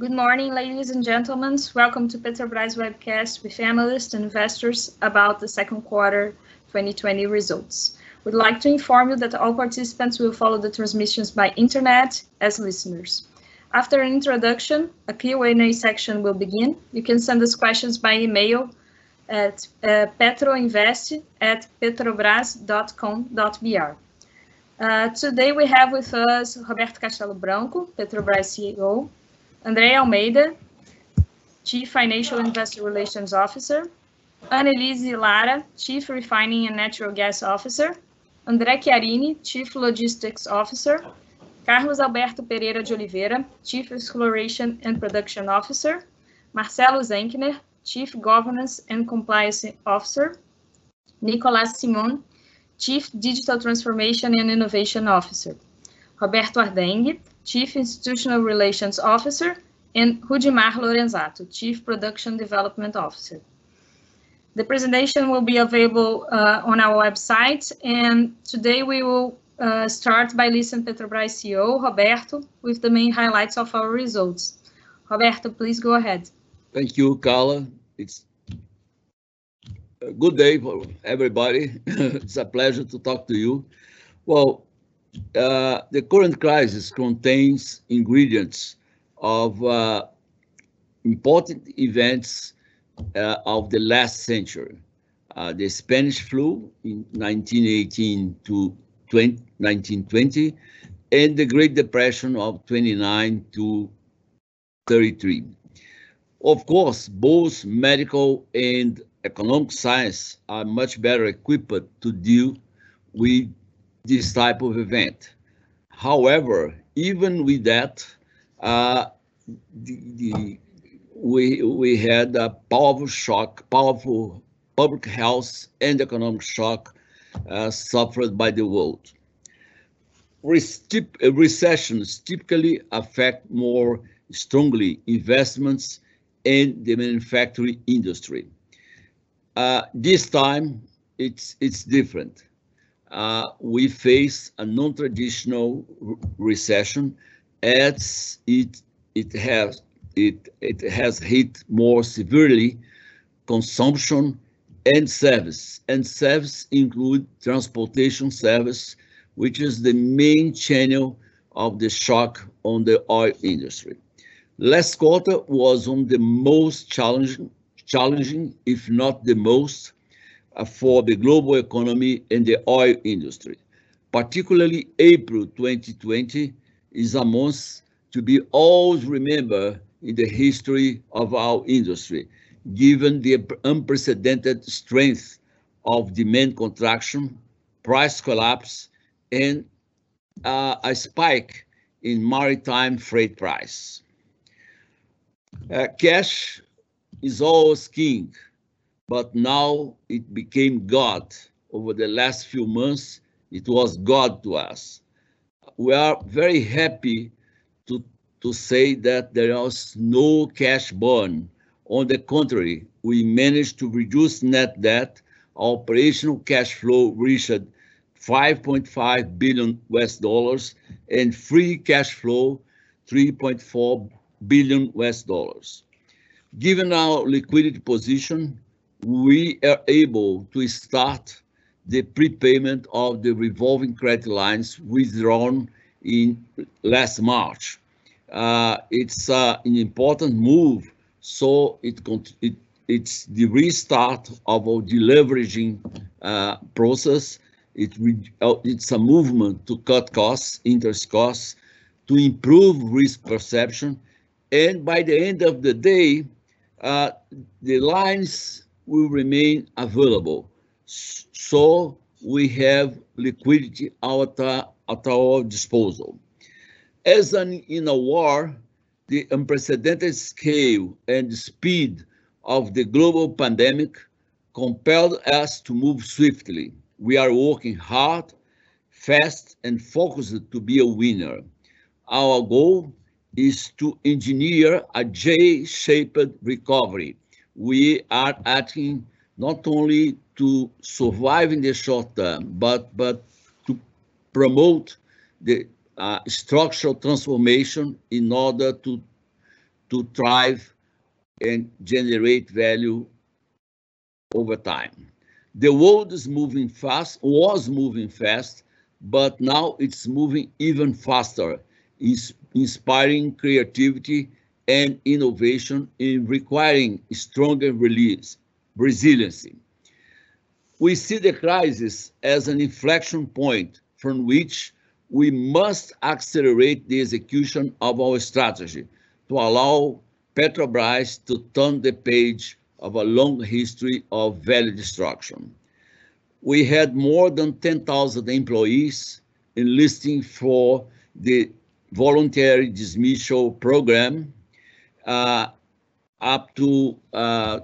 Good morning, ladies and gentlemen. Welcome to Petrobras webcast with analysts and investors about the second quarter 2020 results. We'd like to inform you that all participants will follow the transmissions by internet as listeners. After an introduction, a Q&A section will begin. You can send us questions by email at uh, petroinvest at petrobras.com.br. Uh, today we have with us Roberto Castello Branco, Petrobras CEO, André Almeida, Chief Financial Investor Relations Officer, Annelise Lara, Chief Refining and Natural Gas Officer, André Chiarini, Chief Logistics Officer, Carlos Alberto Pereira de Oliveira, Chief Exploration and Production Officer, Marcelo Zenkner, Chief Governance and Compliance Officer, Nicolas Simon, Chief Digital Transformation and Innovation Officer, Roberto Ardeng, Chief Institutional Relations Officer, and Rudimar Lorenzatto, Chief Production Development Officer. The presentation will be available uh, on our website, and today we will uh, start by listening Petrobras CEO, Roberto, with the main highlights of our results. Roberto, please go ahead. Thank you, Carla. It's a good day for everybody. it's a pleasure to talk to you. Well, uh, the current crisis contains ingredients of uh, important events uh, of the last century. Uh, the Spanish flu in 1918 to 20, 1920, and the Great Depression of 29 to 33. Of course, both medical and economic science are much better equipped to deal with this type of event. However, even with that, uh, the, the, we, we had a powerful shock, powerful public health and economic shock uh, suffered by the world. Recessions typically affect more strongly investments in the manufacturing industry. Uh, this time, it's, it's different. Uh, we face a non-traditional recession as it, it, has, it, it has hit more severely consumption and service. And service include transportation service, which is the main channel of the shock on the oil industry. Last quarter was on the most challenging, challenging, if not the most, for the global economy and the oil industry. Particularly April 2020 is a month to be always remembered in the history of our industry, given the unprecedented strength of demand contraction, price collapse, and uh, a spike in maritime freight price. Uh, cash is always king, but now it became God. Over the last few months, it was God to us. We are very happy to, to say that there was no cash burn. On the contrary, we managed to reduce net debt. Our operational cash flow reached 5.5 billion US dollars and free cash flow 3.4 billion US dollars. Given our liquidity position, we are able to start the prepayment of the revolving credit lines withdrawn in last March. Uh, it's uh, an important move, so it, it, it's the restart of our deleveraging uh, process. It uh, it's a movement to cut costs, interest costs, to improve risk perception, and by the end of the day, uh, the lines will remain available. So we have liquidity at, our disposal. As in a war, the unprecedented scale and speed of the global pandemic compelled us to move swiftly. We are working hard, fast, and focused to be a winner. Our goal is to engineer a J-shaped recovery. We are acting not only to survive in the short term, but, but to promote the uh, structural transformation in order to, to thrive and generate value over time. The world is moving fast, was moving fast, but now it's moving even faster, is inspiring creativity and innovation in requiring stronger release, resiliency. We see the crisis as an inflection point from which we must accelerate the execution of our strategy to allow Petrobras to turn the page of a long history of value destruction. We had more than 10,000 employees enlisting for the voluntary dismissal program, up to uh,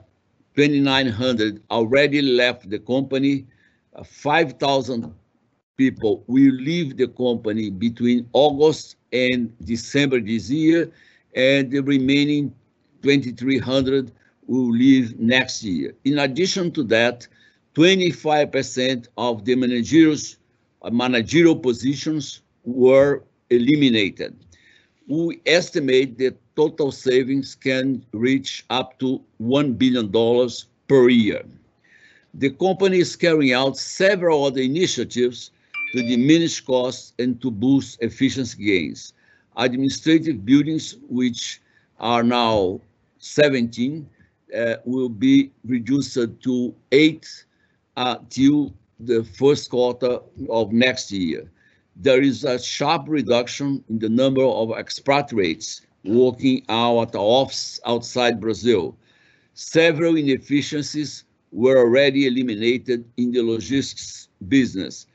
2,900 already left the company. Uh, 5,000 people will leave the company between August and December this year, and the remaining 2,300 will leave next year. In addition to that, 25% of the uh, managerial positions were eliminated. We estimate that total savings can reach up to $1 billion per year. The company is carrying out several other initiatives to diminish costs and to boost efficiency gains. Administrative buildings, which are now 17, uh, will be reduced to eight uh, till the first quarter of next year. There is a sharp reduction in the number of expatriates working out office outside Brazil. Several inefficiencies were already eliminated in the logistics business,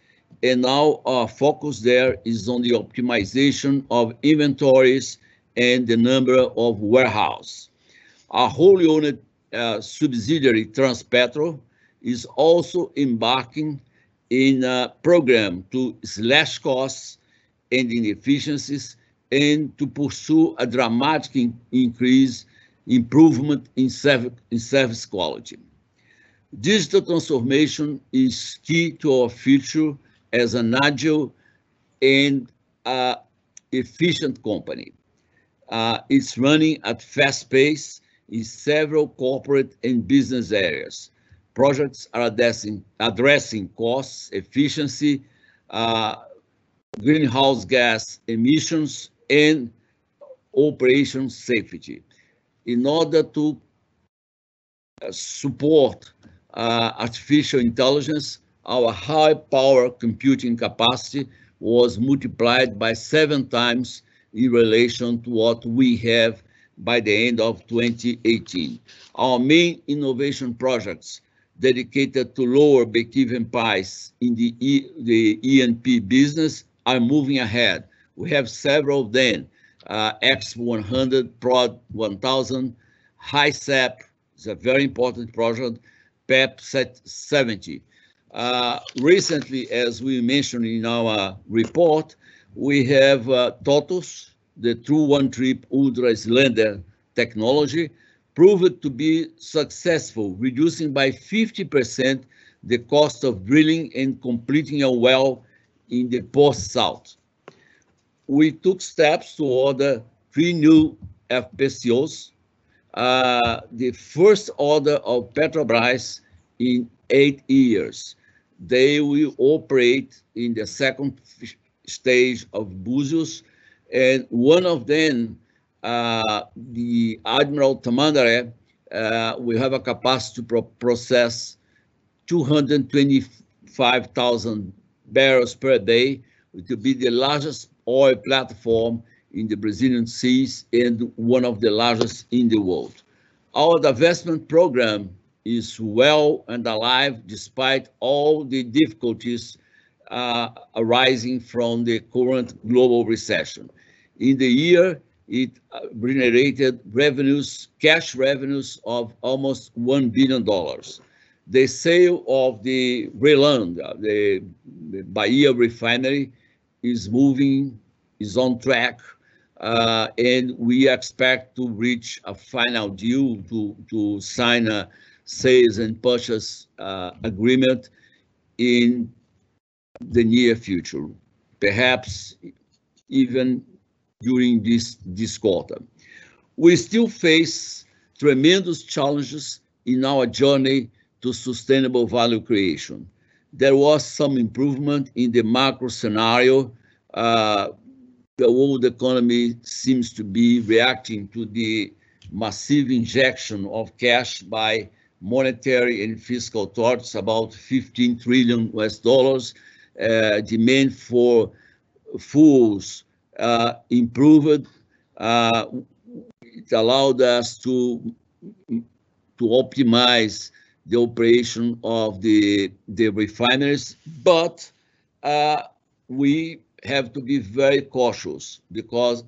and now our focus there is on the optimization of inventories and the number of warehouses. Our wholly owned uh, subsidiary, Transpetro, is also embarking in a program to slash costs and inefficiencies and to pursue a dramatic in increase improvement in, serv in service quality. Digital transformation is key to our future as an agile and uh, efficient company. Uh, it's running at fast pace in several corporate and business areas. Projects are addressing, addressing costs, efficiency, uh, greenhouse gas emissions, and operation safety. In order to uh, support uh, artificial intelligence, our high power computing capacity was multiplied by seven times in relation to what we have by the end of 2018. Our main innovation projects dedicated to lower break-even price in the, e, the E&P business are moving ahead. We have several of them, uh, X100, Prod 1000, HISEP is a very important project, PEP 70. Uh, recently, as we mentioned in our report, we have uh, TOTUS, the True One Trip Ultra Slender technology proved to be successful, reducing by 50% the cost of drilling and completing a well in the post-salt. We took steps to order three new FPSOs, uh, the first order of Petrobras in eight years. They will operate in the second stage of Búzios and one of them, uh, the Admiral Tamandaré, uh, we have a capacity to pro process 225,000 barrels per day, which will be the largest oil platform in the Brazilian seas and one of the largest in the world. Our divestment program is well and alive despite all the difficulties uh, arising from the current global recession. In the year, it uh, generated revenues, cash revenues of almost $1 billion. The sale of the RLAM, the, the Bahia refinery, is moving, is on track, uh, and we expect to reach a final deal to, to sign a sales and purchase uh, agreement in the near future, perhaps even during this, this quarter. we still face tremendous challenges in our journey to sustainable value creation. There was some improvement in the macro scenario. Uh, the world economy seems to be reacting to the massive injection of cash by monetary and fiscal authorities, about 15 trillion US dollars. Uh, demand for fuels uh, improved. Uh, it allowed us to to optimize the operation of the the refineries, but uh, we have to be very cautious because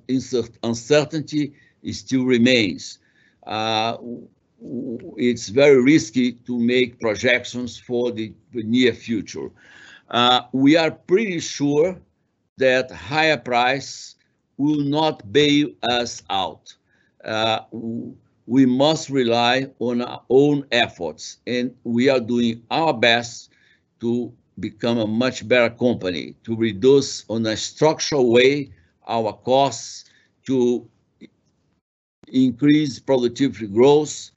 uncertainty still remains. Uh, it's very risky to make projections for the, near future. Uh, we are pretty sure that higher price will not bail us out. Uh, we must rely on our own efforts, and we are doing our best to become a much better company, to reduce on a structural way our costs, to increase productivity growth,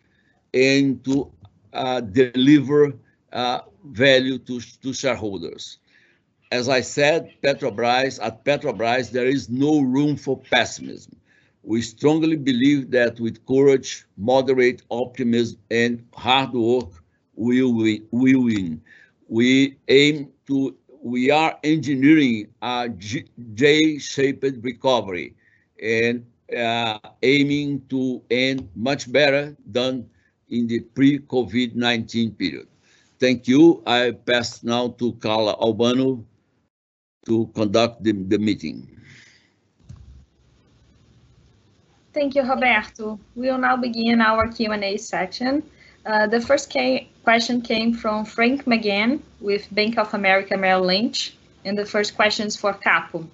and to uh, deliver uh, value to, to shareholders. As I said, Petrobras, at Petrobras, there is no room for pessimism. We strongly believe that with courage, moderate optimism, and hard work, we will win. We aim to, we are engineering a J-shaped recovery and uh, aiming to end much better than in the pre-COVID-19 period. Thank you. I pass now to Carla Albano to conduct the, the meeting. Thank you, Roberto. We will now begin our Q&A section. Uh, the first question came from Frank McGann with Bank of America Merrill Lynch, and the first question is for Capo.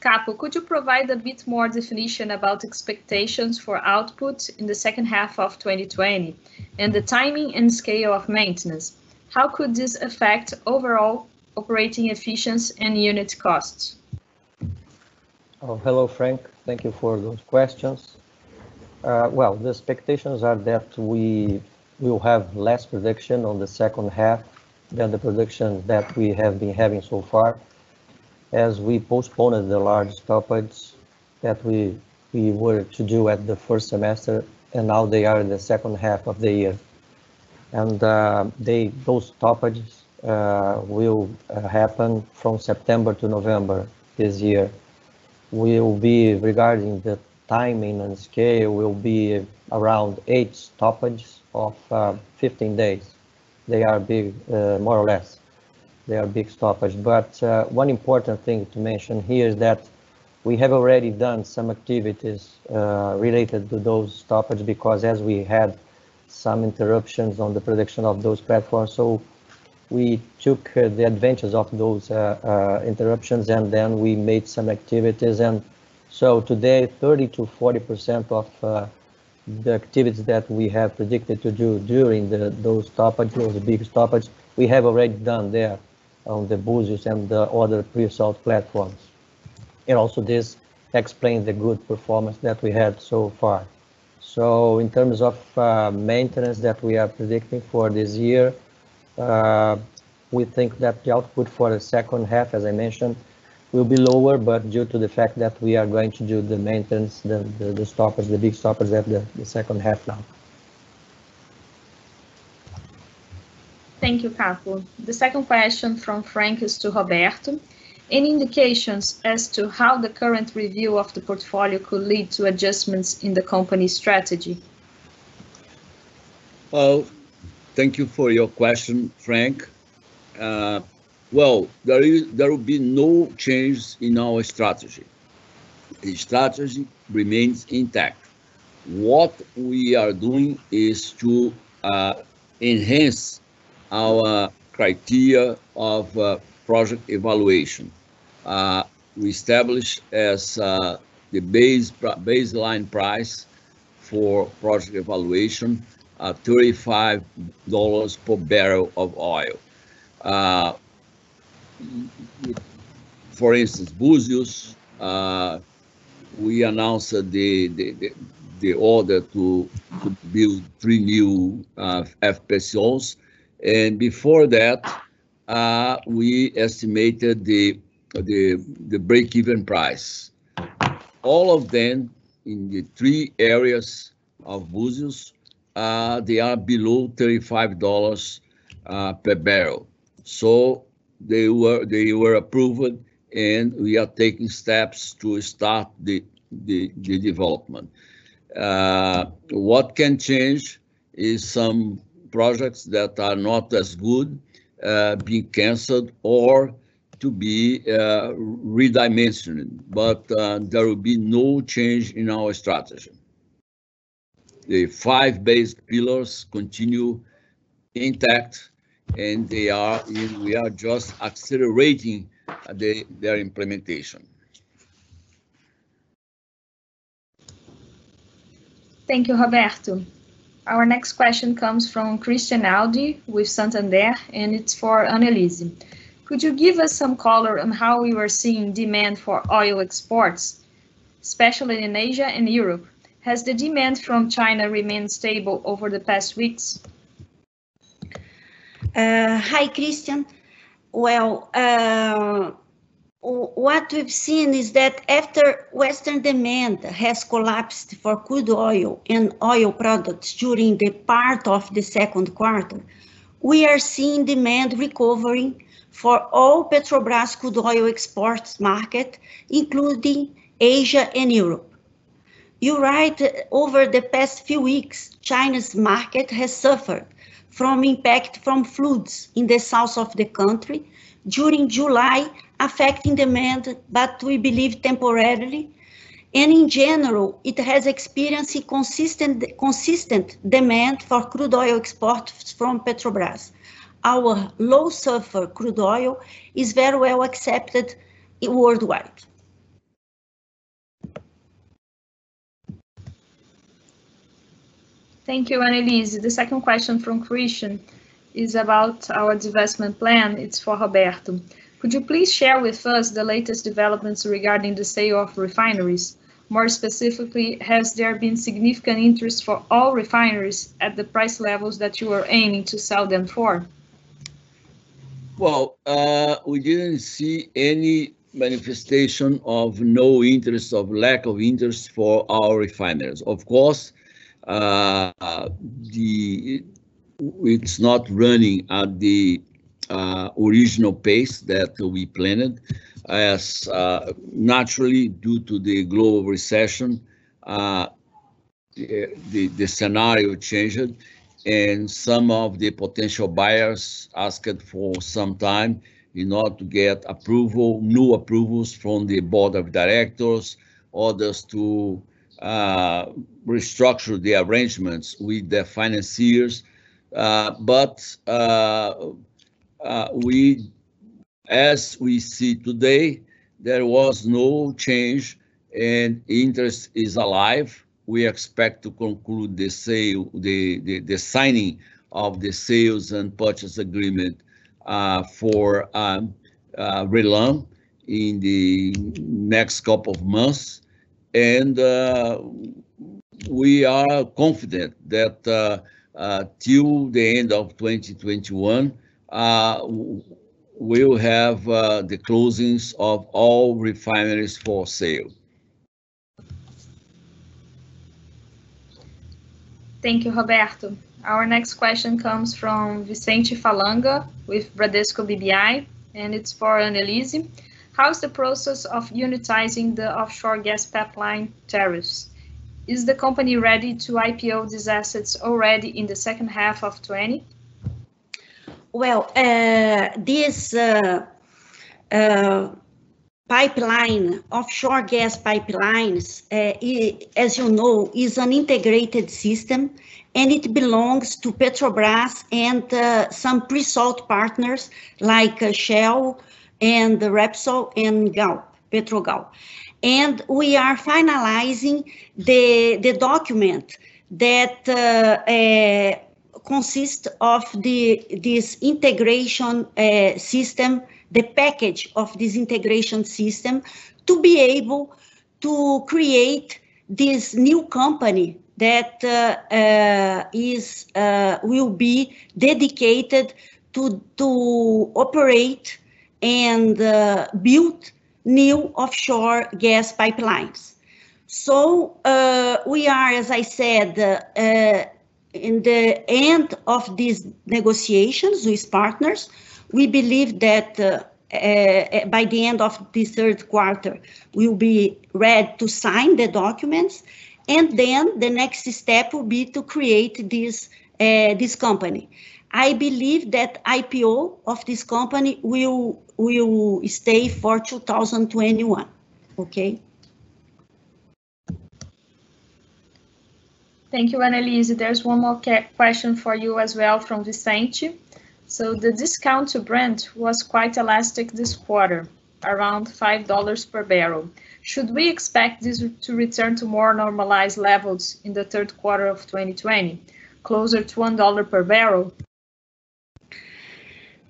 Capo, could you provide a bit more definition about expectations for output in the second half of 2020 and the timing and scale of maintenance? How could this affect overall operating efficiency and unit costs? Oh, hello, Frank. Thank you for those questions. Uh, well, the expectations are that we will have less production on the second half than the production that we have been having so far, as we postponed the large stoppage that we we were to do at the first semester, and now they are in the second half of the year. And uh, they those stoppages uh, will uh, happen from September to November this year. We will be regarding the timing and scale will be around eight stoppages of uh, 15 days. They are big, uh, more or less. They are big stoppages. But uh, one important thing to mention here is that we have already done some activities uh, related to those stoppages because as we had some interruptions on the production of those platforms, so we took uh, the advantage of those uh, interruptions and then we made some activities and so today 30 to 40 percent of the activities that we have predicted to do during the, those stoppages, those big stoppages, we have already done there on the Búzios and the other pre-salt platforms. And also this explains the good performance that we had so far. So in terms of uh, maintenance that we are predicting for this year, uh, we think that the output for the second half, as I mentioned, will be lower, but due to the fact that we are going to do the maintenance, the, the, the stoppers, the big stoppers at the, the second half now. Thank you, Capo. The second question from Frank is to Roberto. Any indications as to how the current review of the portfolio could lead to adjustments in the company's strategy? Well, thank you for your question, Frank. Uh, well, there is there will be no change in our strategy. The strategy remains intact. What we are doing is to uh, enhance our criteria of uh, project evaluation. Uh, we establish as uh, the base baseline price for project evaluation $35 per barrel of oil. For instance, Búzios, uh, we announced the, the, the, the order to, to build three new uh, FPSOs. And before that, uh, we estimated the, the, the break-even price. All of them in the three areas of Búzios, uh, they are below $35 uh, per barrel. So they were they were approved, and we are taking steps to start the the, the development. Uh, what can change is some projects that are not as good uh, being canceled or to be uh, redimensioned, but uh, there will be no change in our strategy. The five basic pillars continue intact, and they are we are just accelerating the, their implementation. Thank you, Roberto. Our next question comes from Christian Audi with Santander, and it's for Anelise. Could you give us some color on how we were seeing demand for oil exports, especially in Asia and Europe? Has the demand from China remained stable over the past weeks? Uh, hi, Christian. Well, uh, what we've seen is that after Western demand has collapsed for crude oil and oil products during the part of the second quarter, we are seeing demand recovering for all Petrobras crude oil exports market, including Asia and Europe. You're right, over the past few weeks, China's market has suffered from impact from floods in the south of the country during July affecting demand, but we believe temporarily. And in general, it has experienced consistent, consistent demand for crude oil exports from Petrobras. Our low sulfur crude oil is very well accepted worldwide. Thank you, Anelise. The second question from Christian is about our divestment plan. It's for Roberto. Could you please share with us the latest developments regarding the sale of refineries? More specifically, has there been significant interest for all refineries at the price levels that you are aiming to sell them for? Well, uh, we didn't see any manifestation of no interest, of lack of interest for our refineries. Of course, the it's not running at the uh, original pace that we planned, as uh, naturally due to the global recession, uh, the, the scenario changed and some of the potential buyers asked for some time in order to get approval, new approvals from the board of directors, others to uh, restructure the arrangements with the financiers. Uh, but uh, uh, we, as we see today, there was no change and interest is alive. We expect to conclude the sale, the, the, the signing of the sales and purchase agreement uh, for um, uh, RLAM in the next couple of months. And uh, we are confident that uh, uh, till the end of 2021, uh, we'll have the closings of all refineries for sale. Thank you, Roberto. Our next question comes from Vicente Falanga with Bradesco BBI, and it's for Anelise. How's the process of unitizing the offshore gas pipeline tariffs? Is the company ready to IPO these assets already in the second half of 20? Well, uh, this uh, uh, pipeline, offshore gas pipelines, uh, as you know, is an integrated system and it belongs to Petrobras and uh, some pre-salt partners like uh, Shell and the Repsol and Galp, Petrogal. And we are finalizing the, the document that consists of the this integration uh, system, the package of this integration system to be able to create this new company that uh, uh, is uh, will be dedicated to to operate and uh, build new offshore gas pipelines. So uh, we are, as I said, uh, in the end of these negotiations with partners. We believe that uh, by the end of the third quarter, we'll be ready to sign the documents. And then the next step will be to create this, uh, this company. I believe that IPO of this company will, will stay for 2021, okay? Thank you, Anelise. There's one more question for you as well from Vicente. So the discount to Brent was quite elastic this quarter, around $5 per barrel. Should we expect this to return to more normalized levels in the third quarter of 2020, closer to $1 per barrel?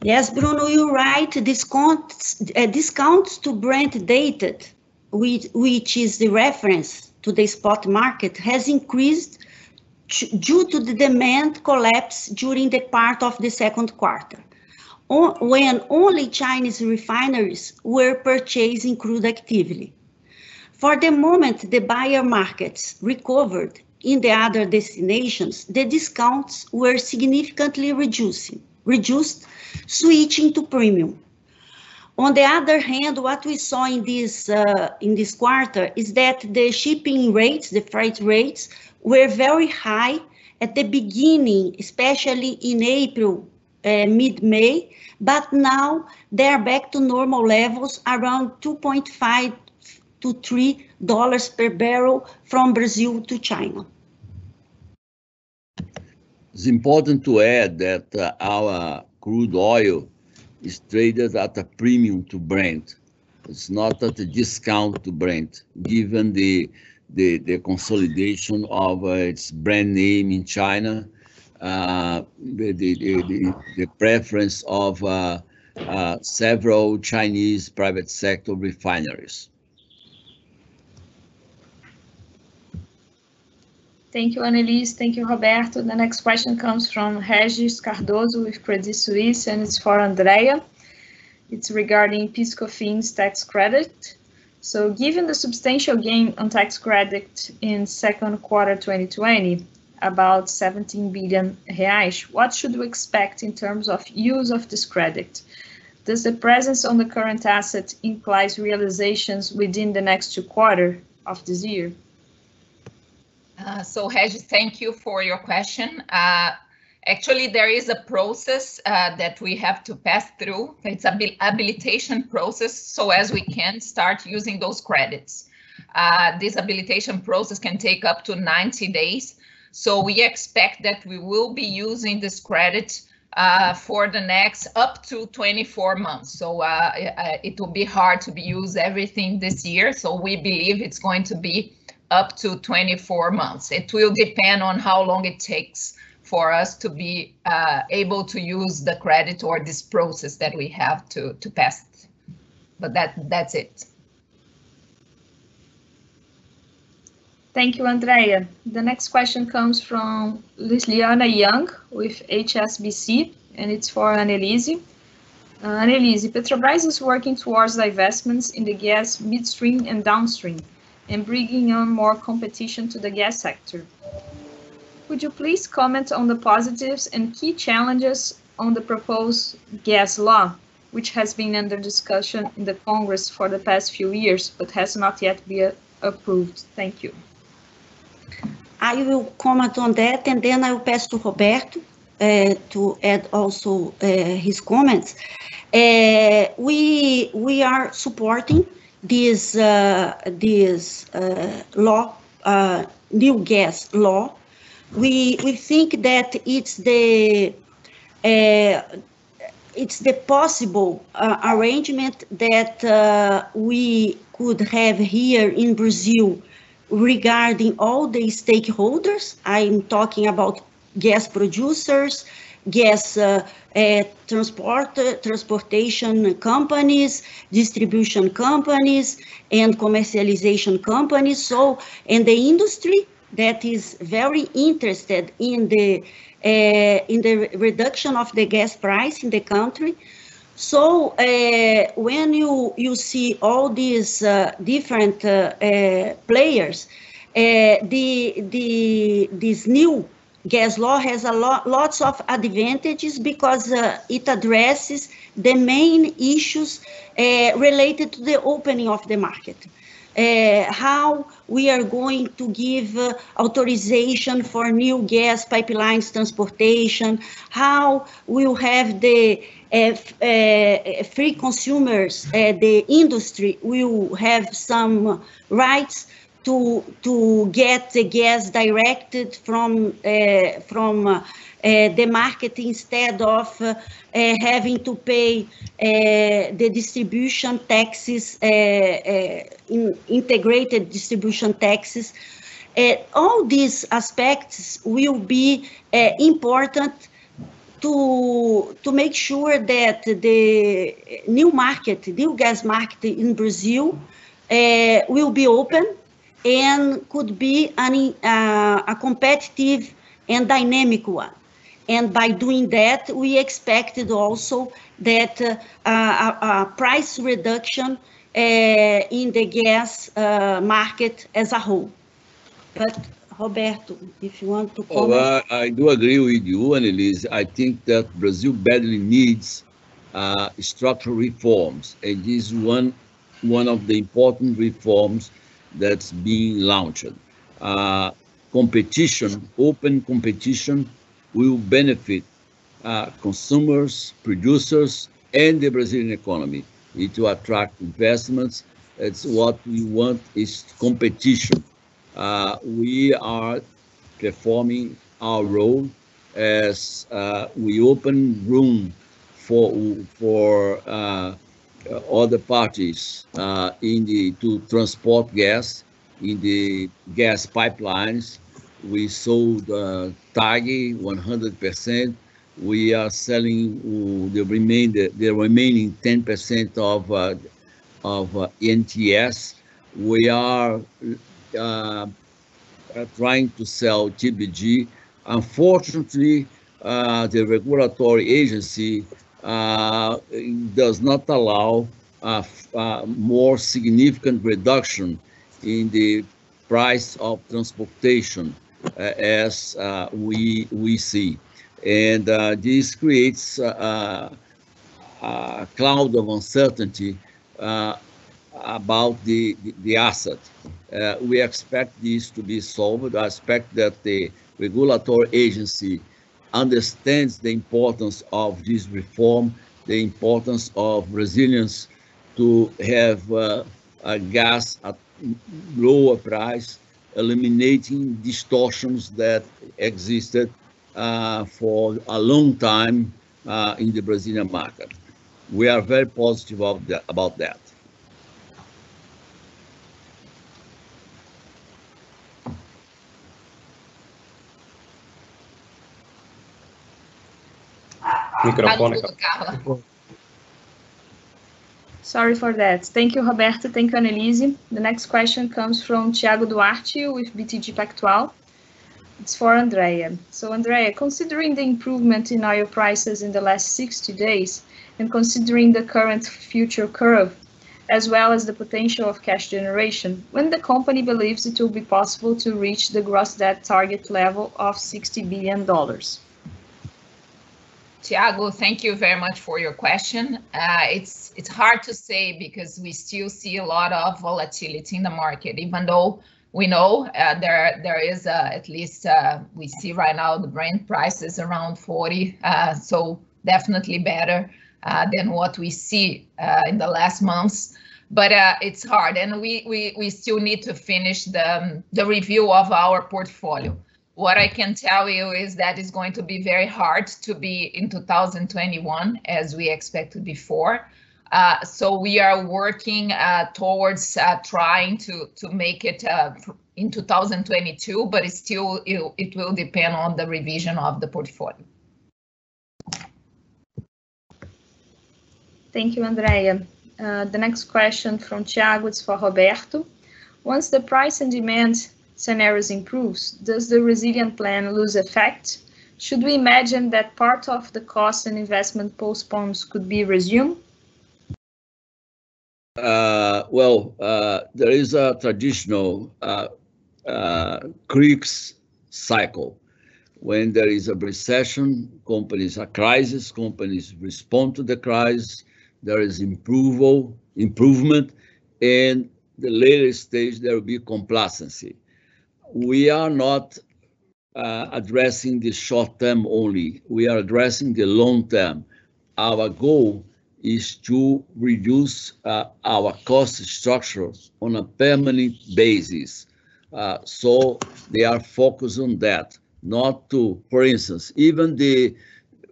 Yes, Bruno, you're right. Discounts, uh, discounts to Brent dated, which, which is the reference to the spot market, has increased due to the demand collapse during the part of the second quarter, when only Chinese refineries were purchasing crude actively. For the moment the buyer markets recovered in the other destinations, the discounts were significantly reducing, reduced, switching to premium. On the other hand, what we saw in this uh, in this quarter is that the shipping rates, the freight rates, were very high at the beginning, especially in April, uh, mid-May, but now they're back to normal levels around 2.5 to 3 dollars per barrel from Brazil to China. It's important to add that uh, our crude oil is traded at a premium to Brent. It's not at a discount to Brent, given the the, the consolidation of uh, its brand name in China, uh, the, the, the, the, preference of uh, uh, several Chinese private sector refineries. Thank you, Anelise. Thank you, Roberto. The next question comes from Regis Cardoso with Credit Suisse, and it's for Andrea. It's regarding PIS/COFINS tax credit. So given the substantial gain on tax credit in second quarter 2020, about 17 billion reais, what should we expect in terms of use of this credit? Does the presence on the current asset implies realizations within the next two quarter of this year? Uh, so Regis, thank you for your question. Uh, Actually, there is a process uh, that we have to pass through. It's a habilitation process, so as we can start using those credits. Uh, this habilitation process can take up to 90 days. So we expect that we will be using this credit uh, for the next up to 24 months. So it will be hard to be use everything this year. So we believe it's going to be up to 24 months. It will depend on how long it takes for us to be uh, able to use the credit or this process that we have to, to pass. But that that's it. Thank you, Andrea. The next question comes from Lilyanna Yang with HSBC, and it's for Anelise. Uh, Anelise, Petrobras is working towards divestments in the gas midstream and downstream and bringing on more competition to the gas sector. Would you please comment on the positives and key challenges on the proposed gas law, which has been under discussion in the Congress for the past few years, but has not yet been approved? Thank you. I will comment on that, and then I will pass to Roberto uh, to add also uh, his comments. Uh, we we are supporting this uh, this uh, law, uh, new gas law, we we think that it's the uh, it's the possible arrangement that we could have here in Brazil regarding all the stakeholders. I'm talking about gas producers, gas uh, uh, transport, transportation companies, distribution companies, and commercialization companies. So, and the industry that is very interested in the uh, in the reduction of the gas price in the country. So uh, when you you see all these uh, different uh, players, the the this new gas law has a lot lots of advantages because it addresses the main issues related to the opening of the market. Uh, how we are going to give uh, authorization for new gas pipelines transportation, how we'll have the uh, free consumers, the industry will have some rights to to get the gas directed from uh, from uh, the market instead of uh, having to pay the distribution taxes, in integrated distribution taxes. all these aspects will be important to, to make sure that the new market, new gas market in Brazil uh, will be open and could be an, uh, a competitive and dynamic one. And by doing that, we expected also that uh, a, a, price reduction uh, in the gas uh, market as a whole. But Roberto, if you want to comment. Oh, I do agree with you, Anelise. I think that Brazil badly needs uh, structural reforms, and this is one, one of the important reforms that's being launched. Uh, competition, open competition, will benefit uh, consumers, producers, and the Brazilian economy. It will attract investments. It's what we want is competition. Uh, we are performing our role as uh, we open room for for uh, other parties uh, in the to transport gas in the gas pipelines. We sold uh, TAG 100%. We are selling uh, the remainder the remaining 10% of uh, of uh, NTS. We are uh, uh, trying to sell TBG. Unfortunately, uh, the regulatory agency Uh, does not allow uh, a uh, more significant reduction in the price of transportation as we we see, and this creates a cloud of uncertainty uh, about the, the, the asset. Uh, we expect this to be solved. I expect that the regulatory agency understands the importance of this reform, the importance of resilience to have uh, a gas at lower price, eliminating distortions that existed uh, for a long time uh, in the Brazilian market. We are very positive about that. Microfone, Sorry for that. Thank you, Roberto. Thank you, Anelise. The next question comes from Thiago Duarte with BTG Pactual. It's for Andrea. So, Andrea, considering the improvement in oil prices in the last 60 days and considering the current future curve, as well as the potential of cash generation, when the company believes it will be possible to reach the gross debt target level of $60 billion? Thiago, thank you very much for your question. Uh, it's it's hard to say because we still see a lot of volatility in the market, even though we know uh, there there is uh, at least uh, we see right now the Brent price is around 40, uh, so definitely better uh, than what we see in the last months. But it's hard, and we we we still need to finish the um, the review of our portfolio. What I can tell you is that it's going to be very hard to be in 2021 as we expected before. Uh, so we are working uh, towards uh, trying to to make it uh, in 2022, but it still it, it will depend on the revision of the portfolio. Thank you, Andrea. Uh, the next question from Thiago is for Roberto. Once the price and demand scenarios improves, does the resilient plan lose effect? Should we imagine that part of the cost and investment postpones could be resumed? Uh, well, uh, there is a traditional uh, uh, cycle. When there is a recession, companies, a crisis, companies respond to the crisis, there is improvement, and the later stage, there will be complacency. We are not uh, addressing the short term only. We are addressing the long term. Our goal is to reduce uh, our cost structure on a permanent basis. Uh, so they are focused on that, not to, for instance, even the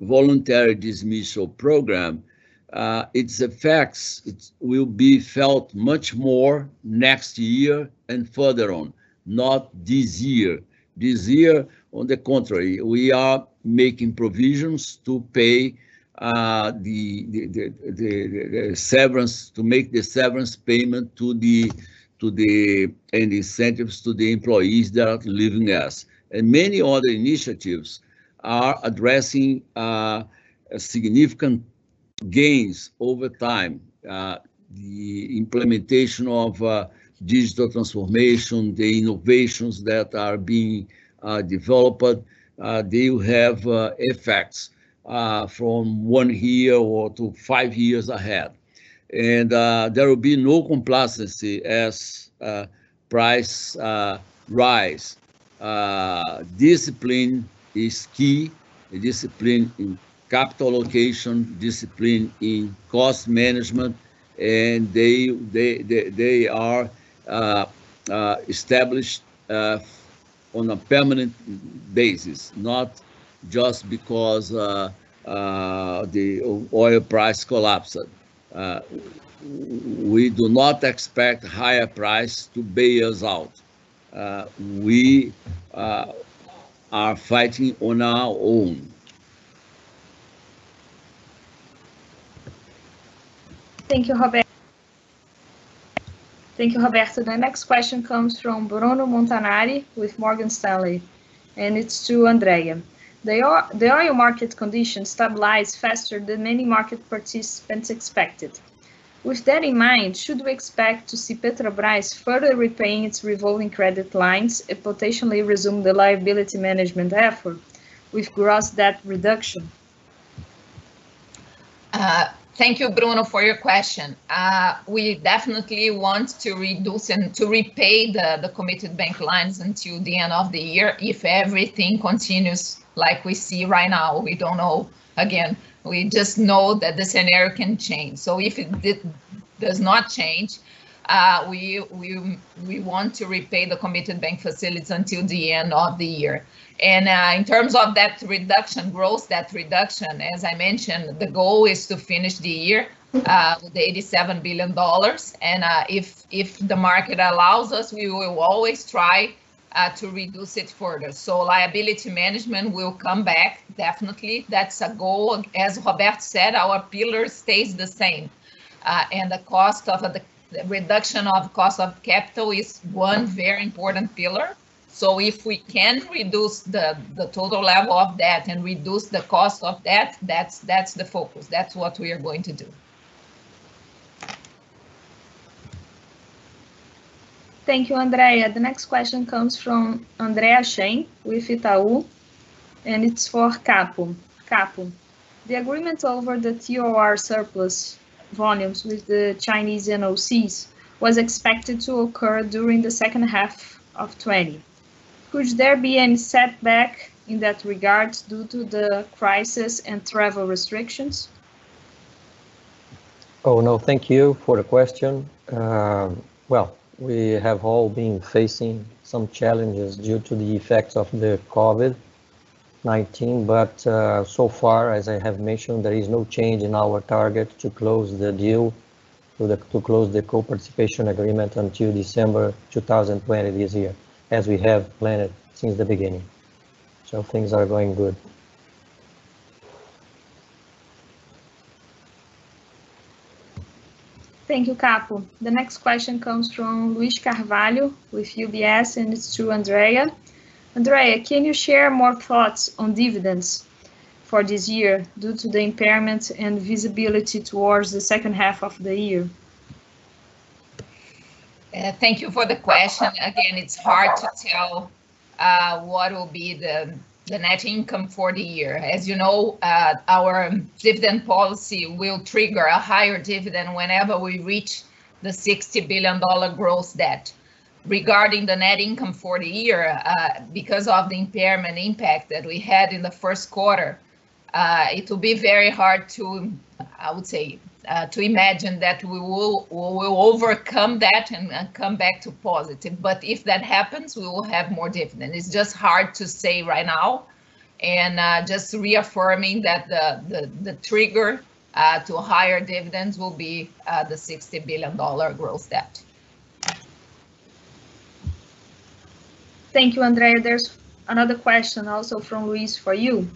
voluntary dismissal program, uh, its effects it will be felt much more next year and further on, not this year. This year, on the contrary, we are making provisions to pay uh, the, the, the, the, severance, to make the severance payment to the, to the, and incentives to the employees that are leaving us. And many other initiatives are addressing uh, significant gains over time. Uh, the implementation of uh, digital transformation, the innovations that are being uh, developed, uh, they will have uh, effects from one year or to five years ahead. And there will be no complacency as price rise. discipline is key, discipline in capital allocation, discipline in cost management, and they they they, they are established uh, on a permanent basis, not just because uh, uh, the oil price collapsed. Uh, we do not expect higher price to bail us out. we are fighting on our own. Thank you, Roberto. Thank you, Roberto. The next question comes from Bruno Montanari with Morgan Stanley, and it's to Andrea. The oil, market conditions stabilized faster than many market participants expected. With that in mind, should we expect to see Petrobras further repaying its revolving credit lines and potentially resume the liability management effort with gross debt reduction? Uh, Thank you, Bruno, for your question. Uh, we definitely want to reduce and to repay the, the committed bank lines until the end of the year if everything continues like we see right now. We don't know. Again, we just know that the scenario can change. So if it did, does not change, uh, we, we, we want to repay the committed bank facilities until the end of the year. And uh, in terms of that reduction, gross debt reduction, as I mentioned, the goal is to finish the year uh, with 87 billion dollars. And uh, if if the market allows us, we will always try uh, to reduce it further. So liability management will come back definitely. That's a goal. As Robert said, our pillar stays the same, uh, and the cost of the, the reduction of cost of capital is one very important pillar. So if we can reduce the, the total level of debt and reduce the cost of debt, that's, that's the focus. That's what we are going to do. Thank you, Andrea. The next question comes from Andrea Shen with Itaú, and it's for Capo. Capo, the agreement over the TOR surplus volumes with the Chinese NOCs was expected to occur during the second half of 20. Could there be any setback in that regard due to the crisis and travel restrictions? Oh, no, thank you for the question. Uh, well, we have all been facing some challenges due to the effects of the COVID-19, but uh, so far, as I have mentioned, there is no change in our target to close the deal, to, the, to close the co-participation agreement until December 2020 this year as we have planned since the beginning. So things are going good. Thank you, Capo. The next question comes from Luis Carvalho with UBS, and it's to Andrea. Andrea, can you share more thoughts on dividends for this year due to the impairment and visibility towards the second half of the year? Uh, thank you for the question. Again, it's hard to tell uh, what will be the, the net income for the year. As you know, uh, our dividend policy will trigger a higher dividend whenever we reach the $60 billion gross debt. Regarding the net income for the year, uh, because of the impairment impact that we had in the first quarter, uh, it will be very hard to, I would say, uh, to imagine that we will, we will overcome that and come back to positive. But if that happens, we will have more dividend. It's just hard to say right now. And uh, just reaffirming that the, the, the trigger uh, to higher dividends will be uh, the $60 billion gross debt. Thank you, Andrea. There's another question also from Luis for you.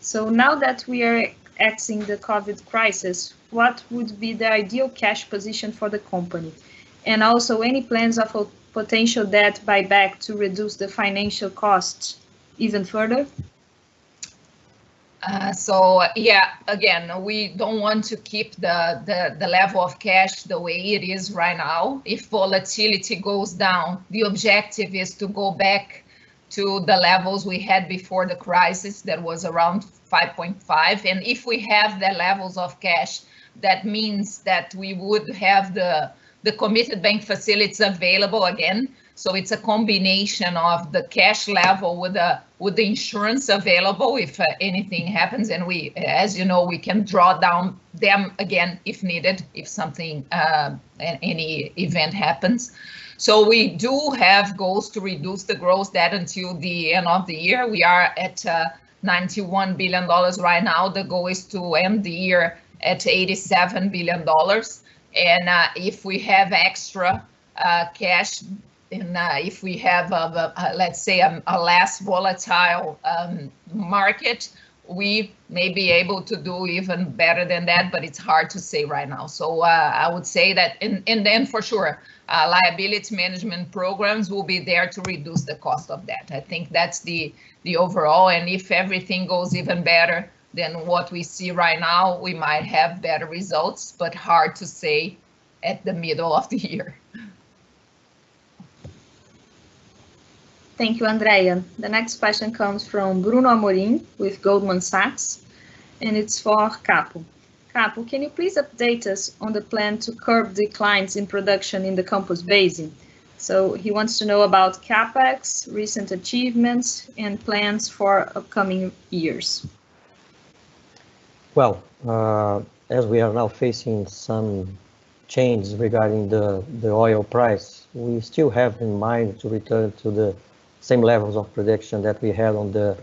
So now that we are exiting the COVID crisis, what would be the ideal cash position for the company? And also any plans of a potential debt buyback to reduce the financial costs even further? Uh, so yeah, again, we don't want to keep the, the, the level of cash the way it is right now. If volatility goes down, the objective is to go back to the levels we had before the crisis that was around 5.5 and if we have the levels of cash that means that we would have the the committed bank facilities available again so it's a combination of the cash level with the with the insurance available if uh, anything happens and we as you know we can draw down them again if needed if something uh, any event happens so we do have goals to reduce the gross debt until the end of the year. We are at uh, $91 billion right now. The goal is to end the year at $87 billion. And uh, if we have extra uh, cash, and uh, if we have, a, a, let's say, a, a less volatile um, market, we may be able to do even better than that, but it's hard to say right now. So uh, I would say that, and, and then for sure, uh, liability management programs will be there to reduce the cost of that. I think that's the, the overall, and if everything goes even better than what we see right now, we might have better results, but hard to say at the middle of the year. Thank you, Andrea. The next question comes from Bruno Amorim with Goldman Sachs, and it's for Capo. Capo, can you please update us on the plan to curb declines in production in the Campos Basin? So he wants to know about CapEx, recent achievements, and plans for upcoming years. Well, uh, as we are now facing some change regarding the, the oil price, we still have in mind to return to the same levels of production that we had on the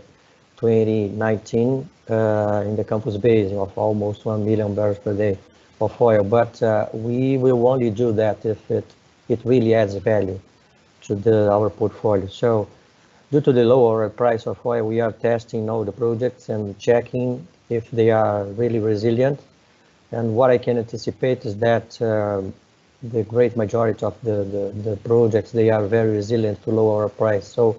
2019 uh, in the Campos Basin of almost 1 million barrels per day of oil. But uh, we will only do that if it, it really adds value to the, our portfolio. So due to the lower price of oil, we are testing all the projects and checking if they are really resilient. And what I can anticipate is that uh, the great majority of the, the, the, projects, they are very resilient to lower price. So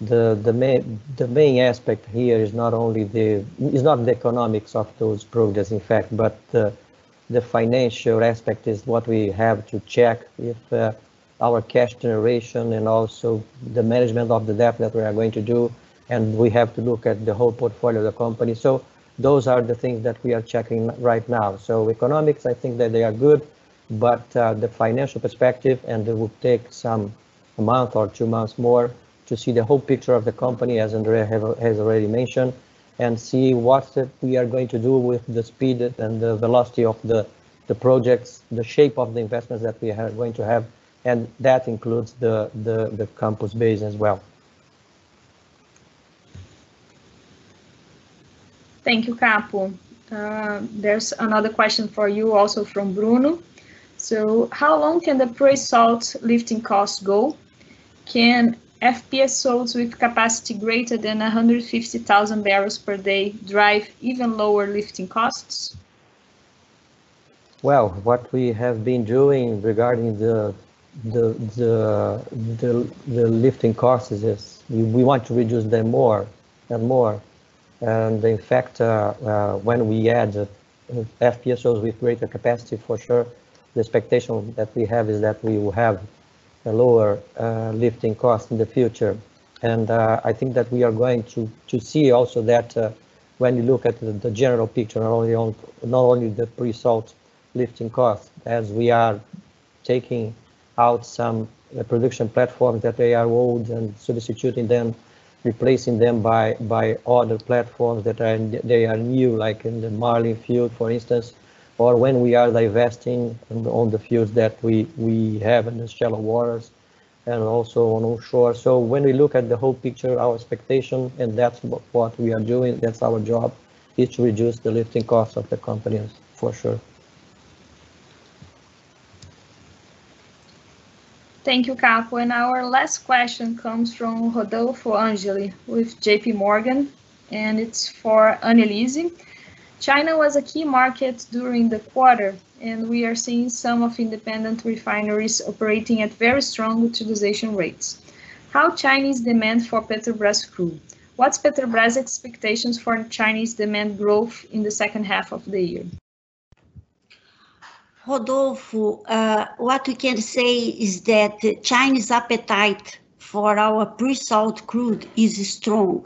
the, the, main, the main aspect here is not only the, is not the economics of those projects, in fact, but the, the financial aspect is what we have to check if uh, our cash generation and also the management of the debt that we are going to do. And we have to look at the whole portfolio of the company. So those are the things that we are checking right now. So economics, I think that they are good but uh, the financial perspective, and it will take some a month or two months more to see the whole picture of the company, as Andrea have, has already mentioned, and see what we are going to do with the speed and the velocity of the, the projects, the shape of the investments that we are going to have, and that includes the, the, the Campos Basin as well. Thank you, Capo. Uh, there's another question for you also from Bruno. So how long can the pre-salt lifting costs go? Can FPSOs with capacity greater than 150,000 barrels per day drive even lower lifting costs? Well, what we have been doing regarding the the the the, the lifting costs is we, we want to reduce them more and more. And in fact, uh, uh, when we add uh, FPSOs with greater capacity, for sure, the expectation that we have is that we will have a lower lifting cost in the future. And I think that we are going to to see also that when you look at the, the, general picture, not only on not only the pre-salt lifting cost, as we are taking out some production platforms that they are old and substituting them, replacing them by by other platforms that are they are new, like in the Marlim field, for instance, or when we are divesting on the fields that we we have in the shallow waters and also on onshore. So when we look at the whole picture, our expectation, and that's what we are doing, that's our job, is to reduce the lifting costs of the companies for sure. Thank you, Capo. And our last question comes from Rodolfo Angeli with JP Morgan, and it's for Anelise. China was a key market during the quarter, and we are seeing some of independent refineries operating at very strong utilization rates. How Chinese demand for Petrobras crude? What's Petrobras expectations for Chinese demand growth in the second half of the year? Rodolfo, uh, what we can say is that Chinese appetite for our pre-salt crude is strong.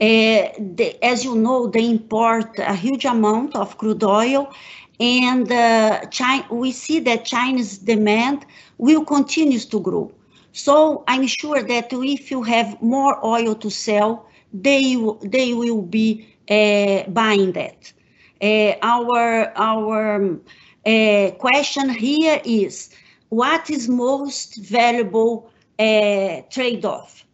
Uh, the, as you know, they import a huge amount of crude oil and uh, China, we see that China's demand will continue to grow. So I'm sure that if you have more oil to sell, they they will be uh, buying that. Uh, our our uh, question here is, what is most valuable uh, trade-off?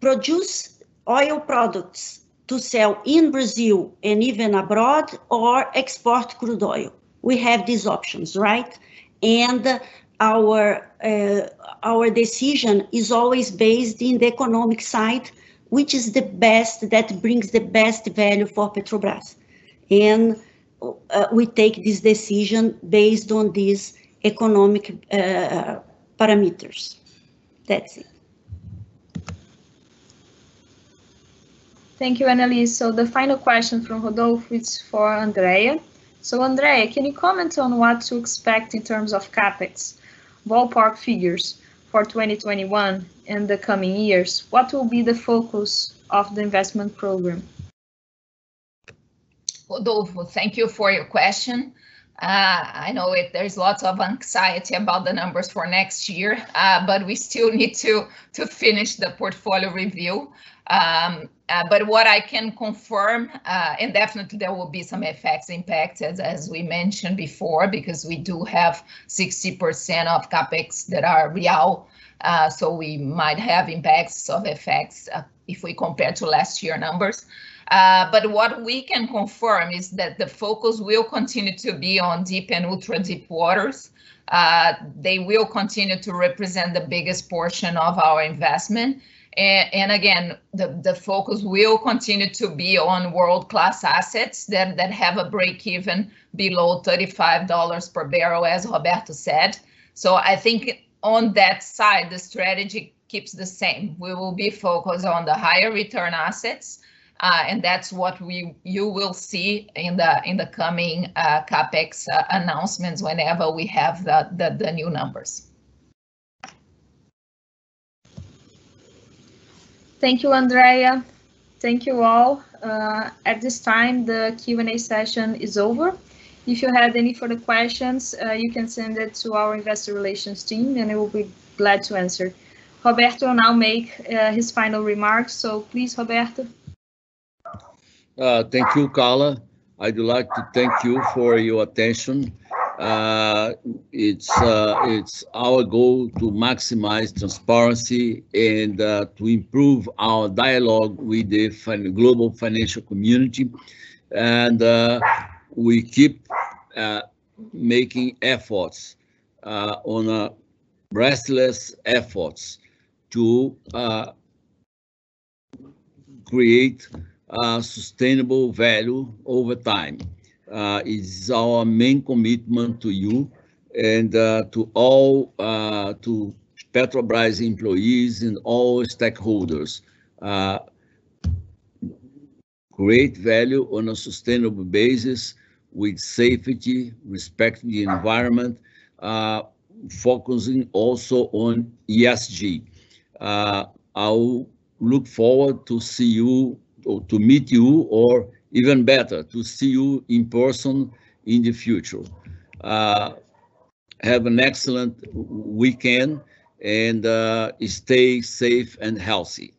Produce oil products to sell in Brazil and even abroad or export crude oil. We have these options, right? And our uh, our decision is always based in the economic side, which is the best that brings the best value for Petrobras, and uh, we take this decision based on these economic uh, parameters. That's it. Thank you, Anelise. So the final question from Rodolfo is for Andrea. So Andrea, can you comment on what to expect in terms of CapEx, ballpark figures for 2021 and the coming years? What will be the focus of the investment program? Rodolfo, thank you for your question. Uh, I know it. There's lots of anxiety about the numbers for next year, uh, but we still need to to finish the portfolio review. Um, uh, but what I can confirm, uh, and definitely there will be some effects impacted, as we mentioned before, because we do have 60% of capex that are real, uh, so we might have impacts of effects uh, if we compare to last year numbers. Uh, but what we can confirm is that the focus will continue to be on deep and ultra deep waters. Uh, they will continue to represent the biggest portion of our investment. And, and, again, the, the focus will continue to be on world-class assets that, that have a break-even below $35 per barrel, as Roberto said. So I think on that side, the strategy keeps the same. We will be focused on the higher return assets, uh, and that's what we you will see in the in the coming uh, capex uh, announcements whenever we have the, the, the new numbers. Thank you, Andrea. Thank you all. Uh, at this time, the Q&A session is over. If you had any further questions, uh, you can send it to our investor relations team and I will be glad to answer. Roberto will now make uh, his final remarks. So please, Roberto. Uh, thank you, Carla. I'd like to thank you for your attention uh, it's uh, it's our goal to maximize transparency and uh, to improve our dialogue with the fin global financial community, and uh, we keep uh, making efforts uh, on a restless efforts to create sustainable value over time. Uh, is our main commitment to you and uh, to all uh, to Petrobras employees and all stakeholders. Uh, create value on a sustainable basis with safety, respecting the environment, uh, focusing also on ESG. Uh, I'll look forward to see you, to meet you, or even better, to see you in person in the future. Uh, have an excellent weekend and uh, stay safe and healthy.